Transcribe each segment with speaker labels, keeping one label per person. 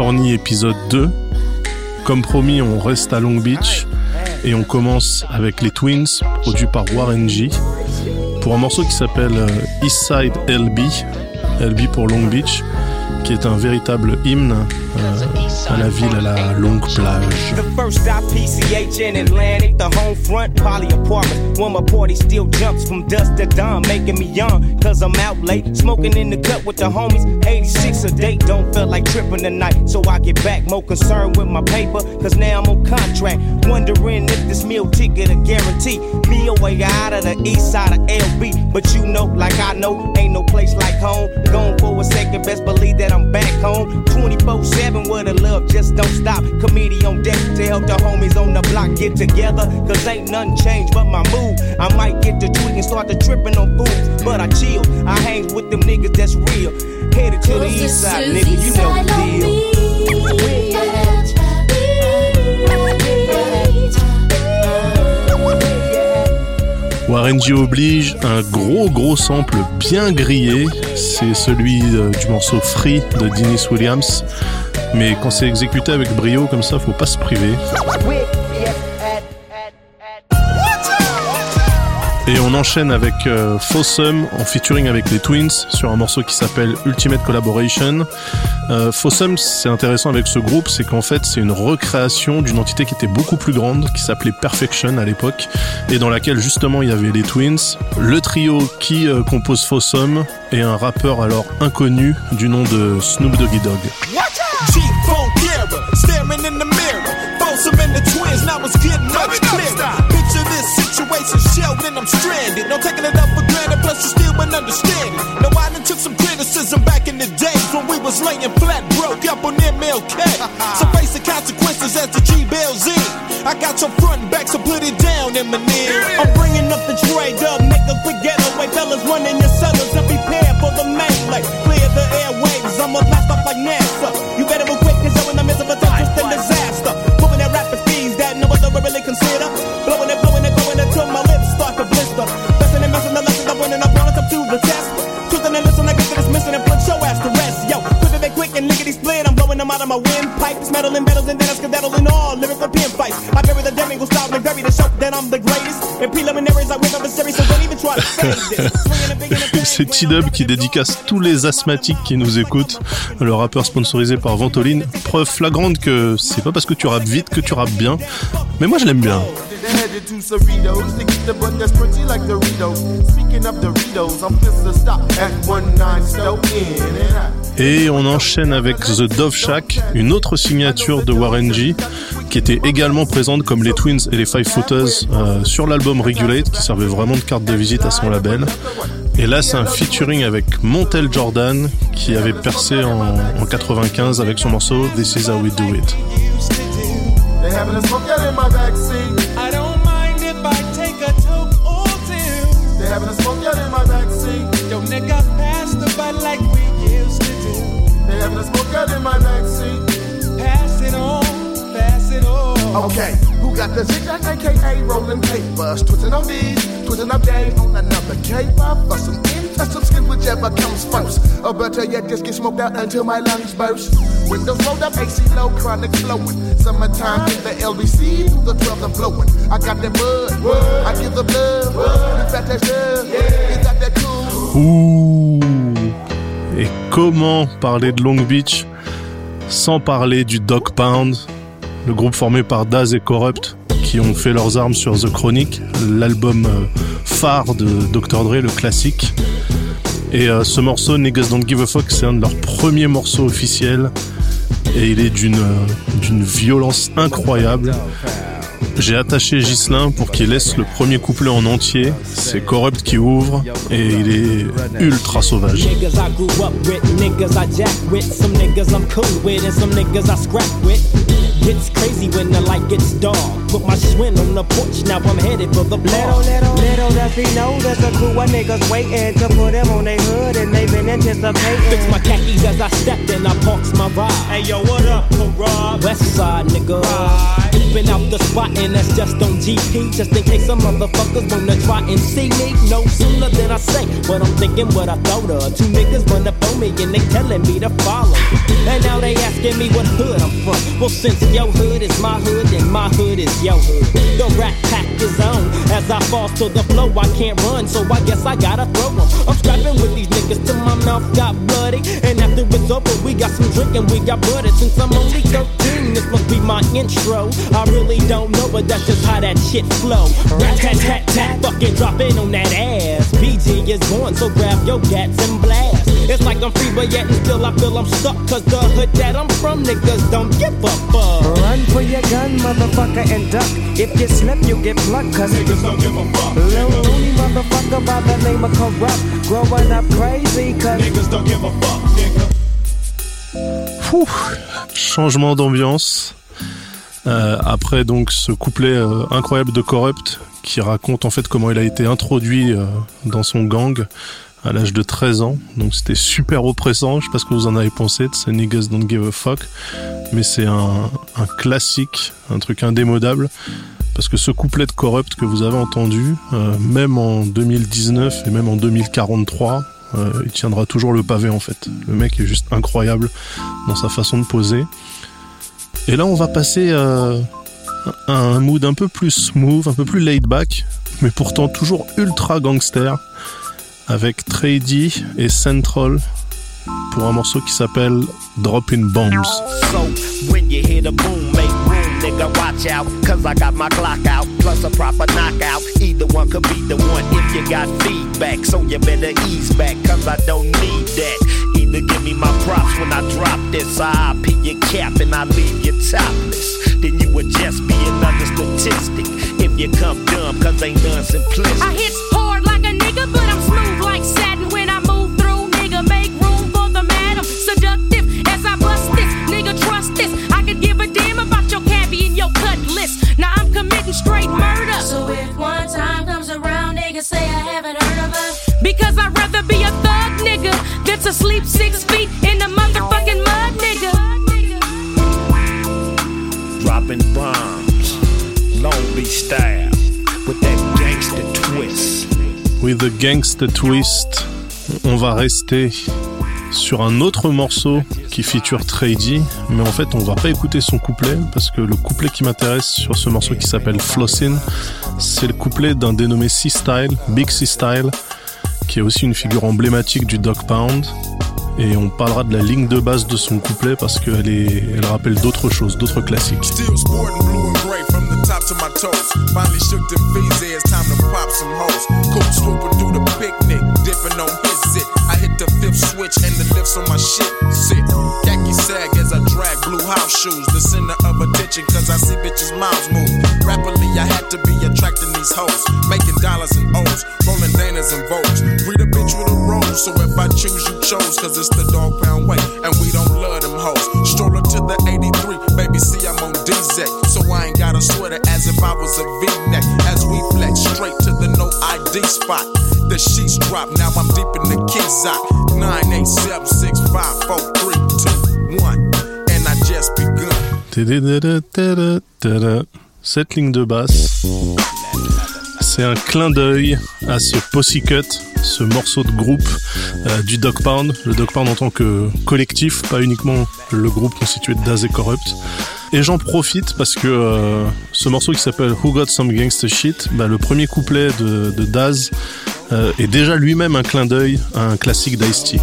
Speaker 1: Épisode 2. Comme promis, on reste à Long Beach et on commence avec les Twins, produits par Warren G, pour un morceau qui s'appelle euh, Eastside LB, LB pour Long Beach, qui est un véritable hymne euh, à la ville à la longue plage.
Speaker 2: The first IPCH in Atlantic, the home front, poly apartment. When my party still jumps from dusk to dawn, making me young. Cause I'm out late, smoking in the cut with the homies. 86 a date, don't feel like tripping tonight. So I get back, more concerned with my paper. Cause now I'm on contract. Wondering if this meal ticket a guarantee. Me away out of the east side of LB. But you know, like I know, ain't no place like home. Gone for a second, best believe that I'm back home. 24 7 where the love just don't stop. Comedian on deck to help the homies on the block get together. Cause ain't nothing changed but my mood. I might get to tweaking, start to tripping on fools. But I chill, I hang with them niggas that's real. Headed to the east side, nigga, you know the
Speaker 1: Warren G oblige un gros gros sample bien grillé, c'est celui euh, du morceau Free de Dennis Williams. Mais quand c'est exécuté avec brio comme ça, faut pas se priver. Et on enchaîne avec euh, Fossum en featuring avec les Twins sur un morceau qui s'appelle Ultimate Collaboration. Euh, Fossum, c'est intéressant avec ce groupe, c'est qu'en fait c'est une recréation d'une entité qui était beaucoup plus grande, qui s'appelait Perfection à l'époque, et dans laquelle justement il y avait les Twins, le trio qui euh, compose Fossum et un rappeur alors inconnu du nom de Snoop Doggy Dogg.
Speaker 3: Situation, shelled and I'm stranded. No taking it up for granted, plus you still wouldn't understand it. No, I done took some criticism back in the days when we was laying flat, broke up on MLK. so face the consequences as the G-Bell Z. I got your front and back, so put it down in my near.
Speaker 1: C'est T-Dub qui dédicace tous les asthmatiques qui nous écoutent, le rappeur sponsorisé par Ventoline. Preuve flagrante que c'est pas parce que tu rappes vite que tu rappes bien, mais moi je l'aime bien.
Speaker 4: Headed to Cerritos to get the bud that's pretty like Doritos. Speaking of Doritos, I'm pissed to stop at 19 Stoke in and out.
Speaker 1: Et on enchaîne avec The Dove Shack, une autre signature de Warren G, qui était également présente comme les Twins et les Five Footers euh, sur l'album Regulate, qui servait vraiment de carte de visite à son label. Et là, c'est un featuring avec Montel Jordan, qui avait percé en, en 95 avec son morceau This Is How We Do It.
Speaker 4: They having a smoke out in my backseat. Papers? Twisting on these, twisting up game on another caper. For some in, touch some skin, whichever comes first. Or better yet, just get smoked out until my lungs burst. Windows rolled up, AC low, chronic flowing. Summertime in the LBC, through the 12 I'm blowing. I got that bud, I give the blood. You got that love, is that that cool?
Speaker 1: Ouh Et comment parler de Long Beach sans parler du Dog Pound, le groupe formé par Daz et Corrupt? Qui ont fait leurs armes sur The Chronic, l'album euh, phare de Dr. Dre, le classique. Et euh, ce morceau, Niggas Don't Give a Fuck, c'est un de leurs premiers morceaux officiels. Et il est d'une euh, d'une violence incroyable. J'ai attaché Ghislain pour qu'il laisse le premier couplet en entier. C'est Corrupt qui ouvre et il est ultra sauvage.
Speaker 2: Niggas I grew up with, niggas I jack with, some niggas I'm cool with, and some niggas I scrap with. Gets crazy when the light gets dark. Put my Schwinn on the porch, now I'm headed for the bar.
Speaker 5: Little, little, little does he know there's a crew of niggas waiting to put him on their hood and they've been
Speaker 2: Fix
Speaker 5: anticipating.
Speaker 2: my khakis as I step and I parks my ride.
Speaker 5: Hey yo, what up, Rob?
Speaker 2: West side, nigga. If
Speaker 6: Creeping out the spot, and that's just on GP. Just in case some motherfuckers wanna try and see me. No sooner than I say what I'm thinking, what I thought of. Two niggas run up on me and they telling me to follow. And now they asking me what hood I'm from. Well, since your hood is my hood, then my hood is your hood. The rat pack is on. As I fall to the floor, I can't run, so I guess I gotta throw them. I'm strapping with these niggas till my mouth got bloody. And after it's over, we got some drinking, we got butter. Since I'm only 13, this must be my intro. I really don't know, but that's just how that shit flow. Rat tat tat tat, fucking drop in on that ass. BG is born, so grab your gats and blast. It's like I'm free, but yet and still I feel I'm stuck. Cause the hood that I'm from, niggas don't give a fuck.
Speaker 5: Run for your gun, motherfucker, and duck. If you slip, you get plucked, cause
Speaker 7: Niggas don't give a fuck.
Speaker 5: Lil loony motherfucker by the name of corrupt. Growing up crazy, cause
Speaker 7: Niggas don't give a fuck, nigga.
Speaker 1: Fou, changement d'ambiance. Euh, après donc ce couplet euh, incroyable de Corrupt qui raconte en fait comment il a été introduit euh, dans son gang à l'âge de 13 ans. Donc c'était super oppressant, je sais pas ce que vous en avez pensé de ces niggas don't give a fuck, mais c'est un, un classique, un truc indémodable. Parce que ce couplet de Corrupt que vous avez entendu, euh, même en 2019 et même en 2043, euh, il tiendra toujours le pavé en fait. Le mec est juste incroyable dans sa façon de poser. Et là, on va passer à un mood un peu plus smooth, un peu plus laid back, mais pourtant toujours ultra gangster, avec Trady et Central pour un morceau qui s'appelle Dropping Bombs.
Speaker 8: So when you hear the boom, make room, nigga, watch out. Cause I got my Glock out, plus a proper knockout. Either one could be the one if you got feedback. So you better ease back, cause I don't need that. Either give me my props when I drop this, I pee your cap and I leave you topless. Then you would just be another statistic. If you come dumb, cause ain't none simplistic.
Speaker 9: I hit
Speaker 1: Gangsta Twist, on va rester sur un autre morceau qui feature Trady, mais en fait on va pas écouter son couplet parce que le couplet qui m'intéresse sur ce morceau qui s'appelle Flossin, c'est le couplet d'un dénommé C-Style, Big C-Style, qui est aussi une figure emblématique du Dog Pound. Et on parlera de la ligne de base de son couplet parce qu'elle elle rappelle d'autres choses, d'autres classiques.
Speaker 7: The fifth switch and the lifts on my shit. Sit, khaki sag as I drag blue house shoes. The center of attention, cause I see bitches' mouths move. Rapidly, I had to be attracting these hoes. Making dollars and O's, rolling Danas and Vogues. Read a bitch with a rose, so if I choose, you chose, cause it's the dog pound way. And we don't love them hoes. Stroller to the 83, baby, see I'm on DZ. So I ain't got a sweater as if I was a V-neck. As we flex straight to the no ID spot. The sheets now I'm deep in the Kizak. 987654321. And I just begun.
Speaker 1: Cette ligne de basse, c'est un clin d'œil à ce Pussycut, ce morceau de groupe euh, du Dog Pound. Le Dog Pound en tant que collectif, pas uniquement le groupe constitué de Daz et Corrupt. Et j'en profite parce que euh, ce morceau qui s'appelle Who Got Some Gangsta Shit, bah, le premier couplet de Daz euh, est déjà lui-même un clin d'œil à un classique d'Ice-T.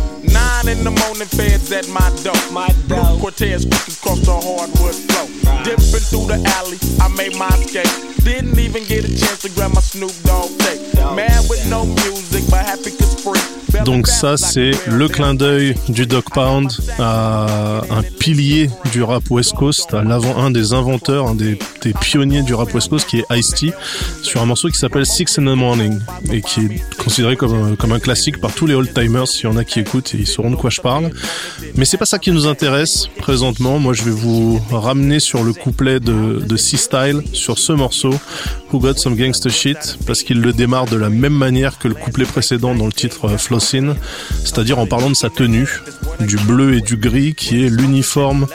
Speaker 10: Nine. Dipping through the alley, I made my escape. Didn't even get a chance to grab my Snoop Dogg tape. Mad with no music, but happy cause free.
Speaker 1: Donc ça, c'est le clin d'œil du Dog Pound à un pilier du rap West Coast, à l'avant, un des inventeurs, un des, des pionniers du rap West Coast, qui est Ice-T, sur un morceau qui s'appelle Six in the Morning, et qui est considéré comme, un- comme un classique par tous les old-timers, s'il y en a qui écoutent, et ils sauront de quoi je parle. Mais c'est pas ça qui nous intéresse présentement. Moi, je vais vous ramener sur le couplet de, de C-Style sur ce morceau, Who Got Some Gangsta Shit, parce qu'il le démarre de la même manière que le couplet précédent dans le titre euh, Flossin, c'est-à-dire en parlant de sa tenue, du bleu et du gris qui est l'uniforme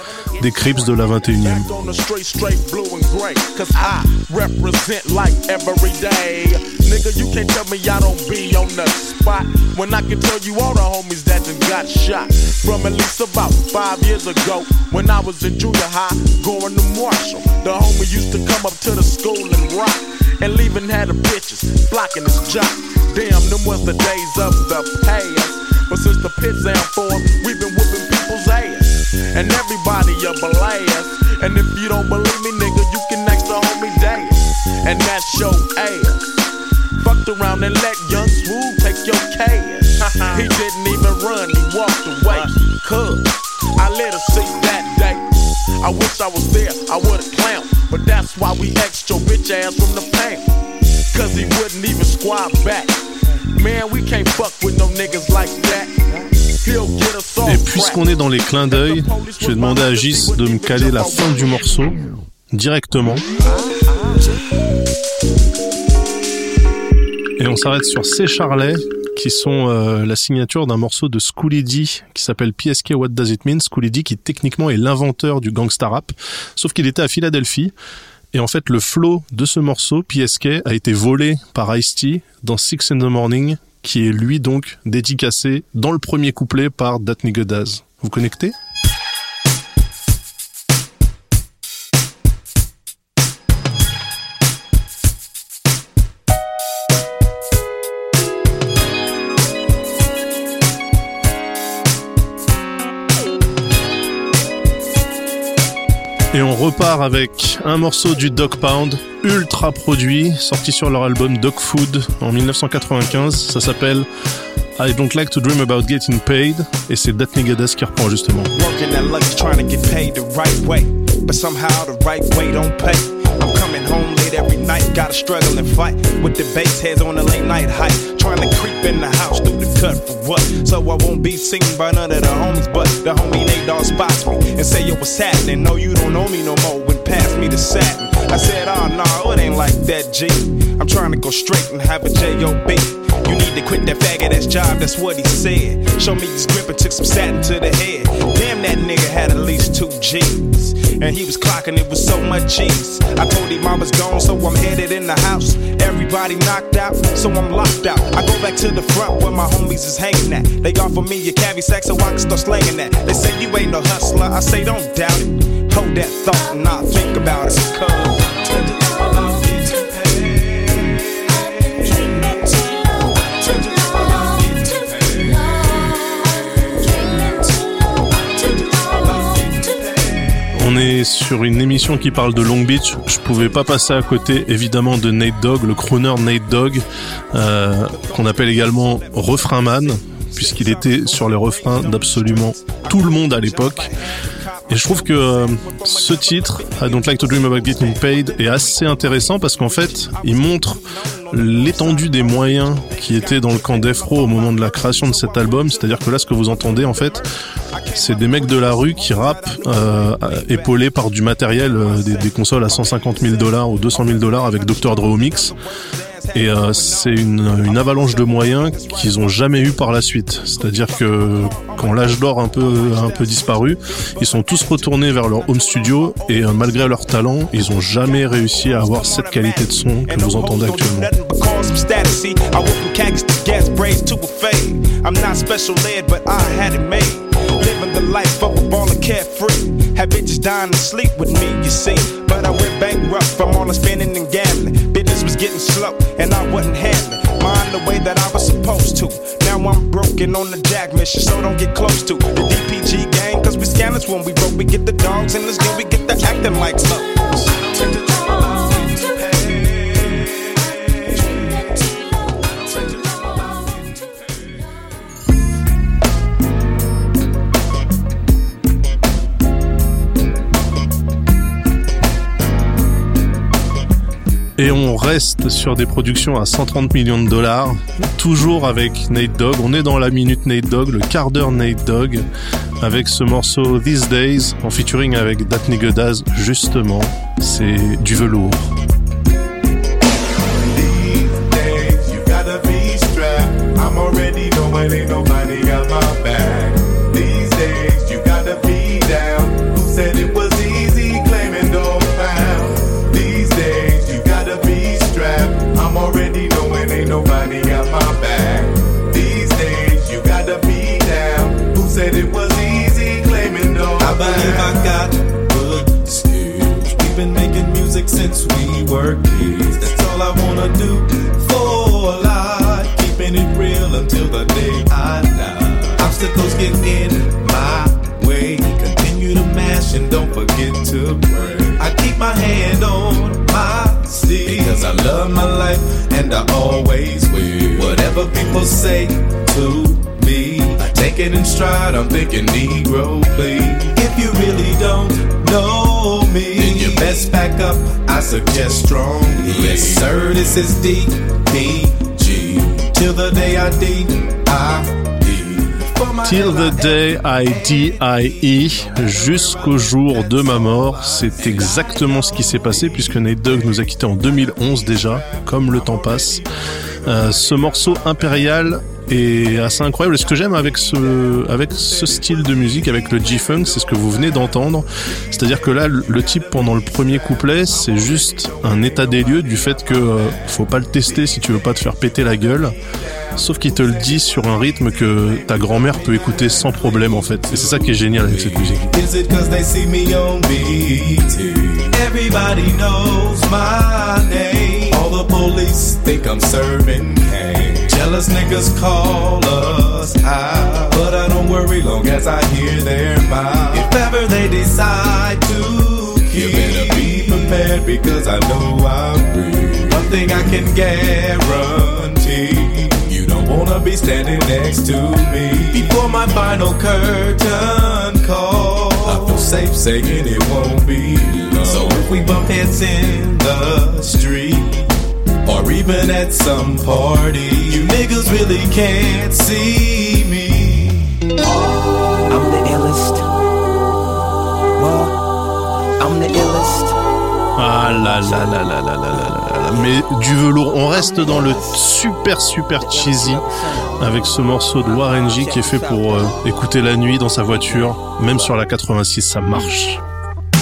Speaker 1: des Crips de la 21e.
Speaker 10: on the straight, straight blue and gray. Cause I represent like every day. Nigga, you can't tell me I don't be on the spot. When I can tell you all the homies that done got shot. From at least about five years ago. When I was in junior high, going to Marshall. The homie used to come up to the school and rock. And leaving had the bitches blocking his jock. Damn, them was the days of the past. But since the pits and form, we've been whooping people's ass. And everybody a blast. And if you don't believe me, nigga, you can ask the homie Dance. And that's your ass. Fucked around and let young Swoop take your cash. he didn't even run, he walked away. Cuz I let her see that day. I wish I was there, I would've clowned. But that's why we your bitch ass from the pound. Cause he wouldn't even squat back. Man, we can't fuck with no niggas like that.
Speaker 1: Puisqu'on est dans les clins d'œil, je vais demander à Gis de me caler la fin du morceau directement. Et on s'arrête sur C Charlet, qui sont euh, la signature d'un morceau de Schooly D qui s'appelle PSK What Does It Mean? Schooly D qui techniquement est l'inventeur du gangsta rap, sauf qu'il était à Philadelphie. Et en fait, le flow de ce morceau, PSK, a été volé par Ice-T dans Six in the Morning, qui est lui donc dédicacé dans le premier couplet par That Nigga Daz. Vous connectez? Et on repart avec un morceau du Dog Pound, ultra produit, sorti sur leur album Dog Food en 1995. Ça s'appelle I Don't Like to Dream About Getting Paid, et c'est Dat Nigga Daz qui reprend justement.
Speaker 3: Working at trying to get paid the right way, but somehow the right way don't pay. I'm coming home late every night, gotta struggle and fight with the bass heads on the late night hike. Trying to creep in the house through the cut for what? So I won't be seen by none of the homies, but the homie Nate Dogg spots me and say, Yo, what's happening? No, you don't know me no more. When pass me the satin, I said, Oh, nah, it ain't like that, G. I'm trying to go straight and have a J.O.B. You need to quit that faggot ass job, that's what he said. Show me his grip and took some satin to the head. Damn, that nigga had at least two G's. And he was clocking it with so much cheese. I told him I was gone, so I'm headed in the house. Everybody knocked out, so I'm locked out. I go back to the front where my homies is hanging at. They offer me a cavi sack so I can start slanging that. They say you ain't no hustler, I say don't doubt it. Hold that thought and I'll think about it. Cause
Speaker 1: sur une émission qui parle de Long Beach. Je pouvais pas passer à côté, évidemment, de Nate Dogg, le crooner Nate Dogg, euh, qu'on appelle également Refrain Man, puisqu'il était sur les refrains d'absolument tout le monde à l'époque. Et je trouve que euh, ce titre, I Don't Like to Dream About Getting Paid, est assez intéressant parce qu'en fait, il montre l'étendue des moyens qui étaient dans le camp d'Efro au moment de la création de cet album. C'est-à-dire que là, ce que vous entendez, en fait, c'est des mecs de la rue qui rappent, euh, épaulés par du matériel, euh, des, consoles à 150 000 dollars ou 200 000 dollars avec Dr. Mix. Et euh, c'est une, avalanche de moyens qu'ils ont jamais eu par la suite. C'est-à-dire que quand l'âge d'or a un peu disparu, ils sont tous retournés vers leur home studio et euh, malgré leur talent, ils ont jamais réussi à avoir cette qualité de son que vous entendez actuellement.
Speaker 3: Living the life bitches. Business was getting slow, and I wasn't handling mine the way that I was supposed to. Now I'm broken on the jack mission, so don't get close to the DPG gang. Cause we scanners when we broke. We get the dogs in this game, we get the acting like so.
Speaker 1: Et on reste sur des productions à 130 millions de dollars, toujours avec Nate Dogg. On est dans la minute Nate Dogg, le quart d'heure Nate Dogg, avec ce morceau These Days, en featuring avec Dat Nigga Daz, justement. C'est du velours.
Speaker 7: To me, I take it in stride. I'm thinking Negro, please. If you really don't know me, then you best back up. I suggest strongly. Yes, sir, this is DPG. Till the day I D, I
Speaker 1: Till the day I die, jusqu'au jour de ma mort, c'est exactement ce qui s'est passé puisque Nate Dogg nous a quittés en 2011 déjà, comme le temps passe. Euh, ce morceau impérial est assez incroyable. Et ce que j'aime avec ce, style de musique, avec le G-Funk, c'est ce que vous venez d'entendre. C'est-à-dire que là, le type pendant le premier couplet, c'est juste un état des lieux du fait que euh, faut pas le tester si tu veux pas te faire péter la gueule. Sauf qu'il te le dit sur un rythme que ta grand-mère peut écouter sans problème en fait. Et c'est ça qui est génial avec cette musique.
Speaker 7: Everybody knows my name. All the police think I'm serving cane. Jealous niggas call us out. But I don't worry long as I hear their mouth. If ever they decide to kill, you better be prepared because I know I'm real. One thing I can guarantee. You don't wanna be standing next to me before my final curtain call. I feel safe saying it won't be long. So if we bump heads in the street, or even at some party. You niggas really can't see me.
Speaker 11: I'm the illest. Well, I'm the illest.
Speaker 1: Mais du velours. On reste dans le super super cheesy avec ce morceau de Warren G qui est fait pour euh, écouter la nuit dans sa voiture, même sur la 86 ça marche.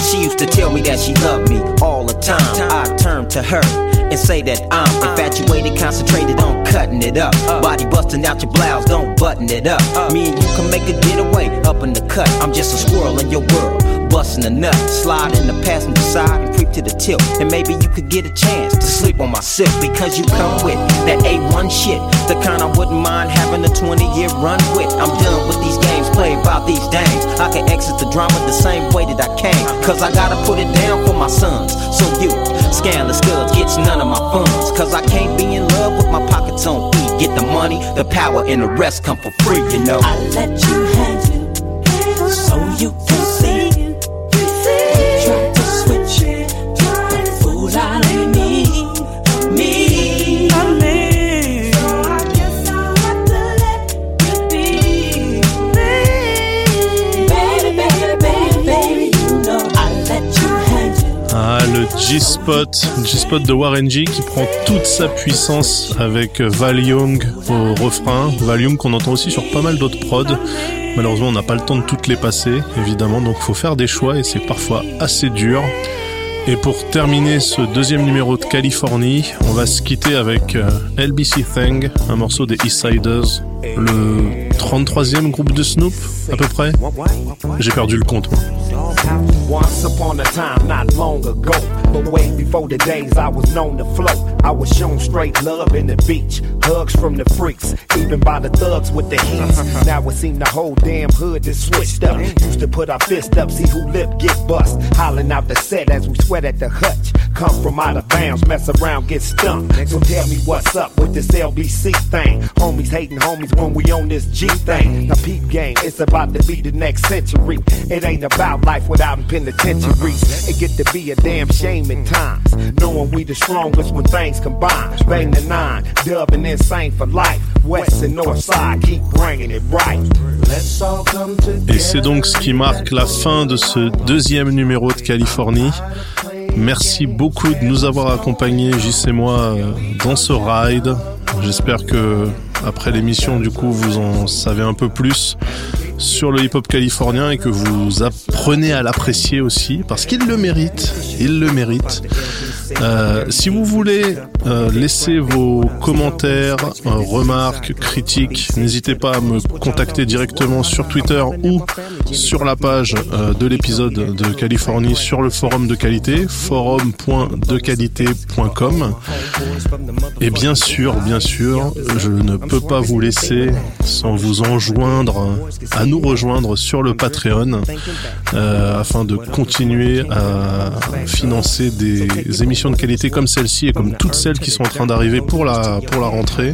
Speaker 11: She used to tell me that she loved me all the time. I turned to her and say that I'm infatuated, concentrated on cutting it up. Uh. Body busting out your blouse, don't button it up. Uh. Me and you can make a getaway up in the cut. I'm just a squirrel in your world. Busting a nut, slide in the passenger side and creep to the tilt. And maybe you could get a chance to sleep on my silk because you come with that A1 shit. The kind I wouldn't mind having a 20 year run with. I'm done with these games played by these dames. I can exit the drama the same way that I came. Cause I gotta put it down for my sons. So you, scandalous goods, gets none of my funds. Cause I can't be in love with my pockets on E. Get the money, the power, and the rest come for free, you know. I let you have it. So you can
Speaker 1: le G-Spot, G-Spot de Warren G qui prend toute sa puissance avec Val Young au refrain. Val Young qu'on entend aussi sur pas mal d'autres prods. Malheureusement, on n'a pas le temps de toutes les passer, évidemment, donc faut faire des choix et c'est parfois assez dur. Et pour terminer ce deuxième numéro de Californie, on va se quitter avec euh, LBC Thing, un morceau des Eastsiders, le 33e groupe de Snoop, à peu près. J'ai perdu le compte. moi.
Speaker 6: Once upon a time, not long ago, but way before the days I was known to float, I was shown straight love in the beach, hugs from the freaks, even by the thugs with the heat. now it seem the whole damn hood is switched up. Used to put our fist up, see who lip get bust, hollering out the set as we sweat at the hutch.
Speaker 8: Come from out of bounds, mess around, get stumped. So tell me what's up with this LBC thing. Homies hating homies when we on this G thing. Now peep game, it's about to be the next century. It ain't about life without penitentiaries. It get to be a damn shame at times. Knowing we the strongest when things combine. Bang the nine, dub and insane for life. West and north side, keep bringing it right.
Speaker 7: Let's all come together.
Speaker 1: Et c'est donc ce qui marque la fin de ce deuxième numéro de Californie. Merci beaucoup de nous avoir accompagnés, Gis et moi, euh, dans ce ride. J'espère que après l'émission, du coup, vous en savez un peu plus sur le hip-hop californien et que vous apprenez à l'apprécier aussi, parce qu'il le mérite. Il le mérite. Euh, si vous voulez euh, laisser vos commentaires, euh, remarques, critiques, n'hésitez pas à me contacter directement sur Twitter ou sur la page euh, de l'épisode de Californie sur le forum de qualité, forum.dequalité.com. Et bien sûr, bien sûr, je ne peux pas vous laisser sans vous enjoindre à nous rejoindre sur le Patreon euh, afin de continuer à financer des émissions de qualité comme celle-ci et comme toutes celles qui sont en train d'arriver pour la, pour la rentrée.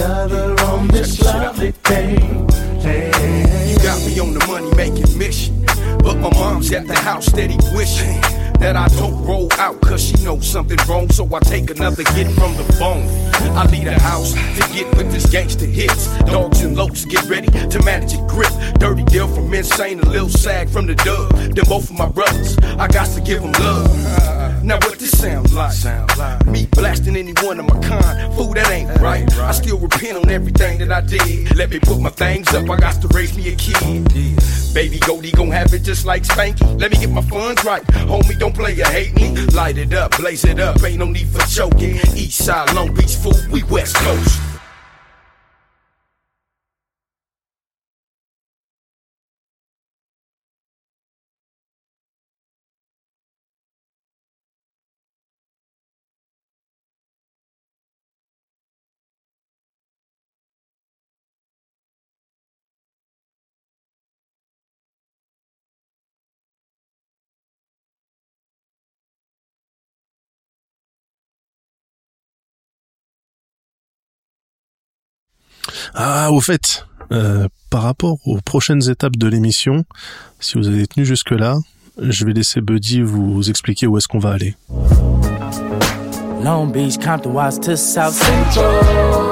Speaker 7: other on this lovely day. Hey,
Speaker 3: You got me on the money making mission. But my mom's at the house steady wishing that I don't roll out cause she knows something wrong. So I take another hit from the bone. I leave the house to get with this gangster hits. Dogs and locs get ready to manage a grip. Dirty deal from insane, a little sag from the dub. Then both of my brothers, I got to give them love. Now what this sound like? Sound like Me blasting anyone of my kind. Fool, that ain't right. I still repent on everything that I did. Let me put my things up. I got to raise me a kid. Baby Goldie gon' have it just like Spanky. Let me get my funds right. Homie, don't play or hate me. Light it up, blaze it up. Ain't no need for choking. East side, Long Beach, fool, we West Coast.
Speaker 1: Ah, au fait, euh, par rapport aux prochaines étapes de l'émission, si vous avez tenu jusque-là, je vais laisser Buddy vous expliquer où est-ce qu'on va aller.
Speaker 5: Long Beach, Compton, Watts to South Central.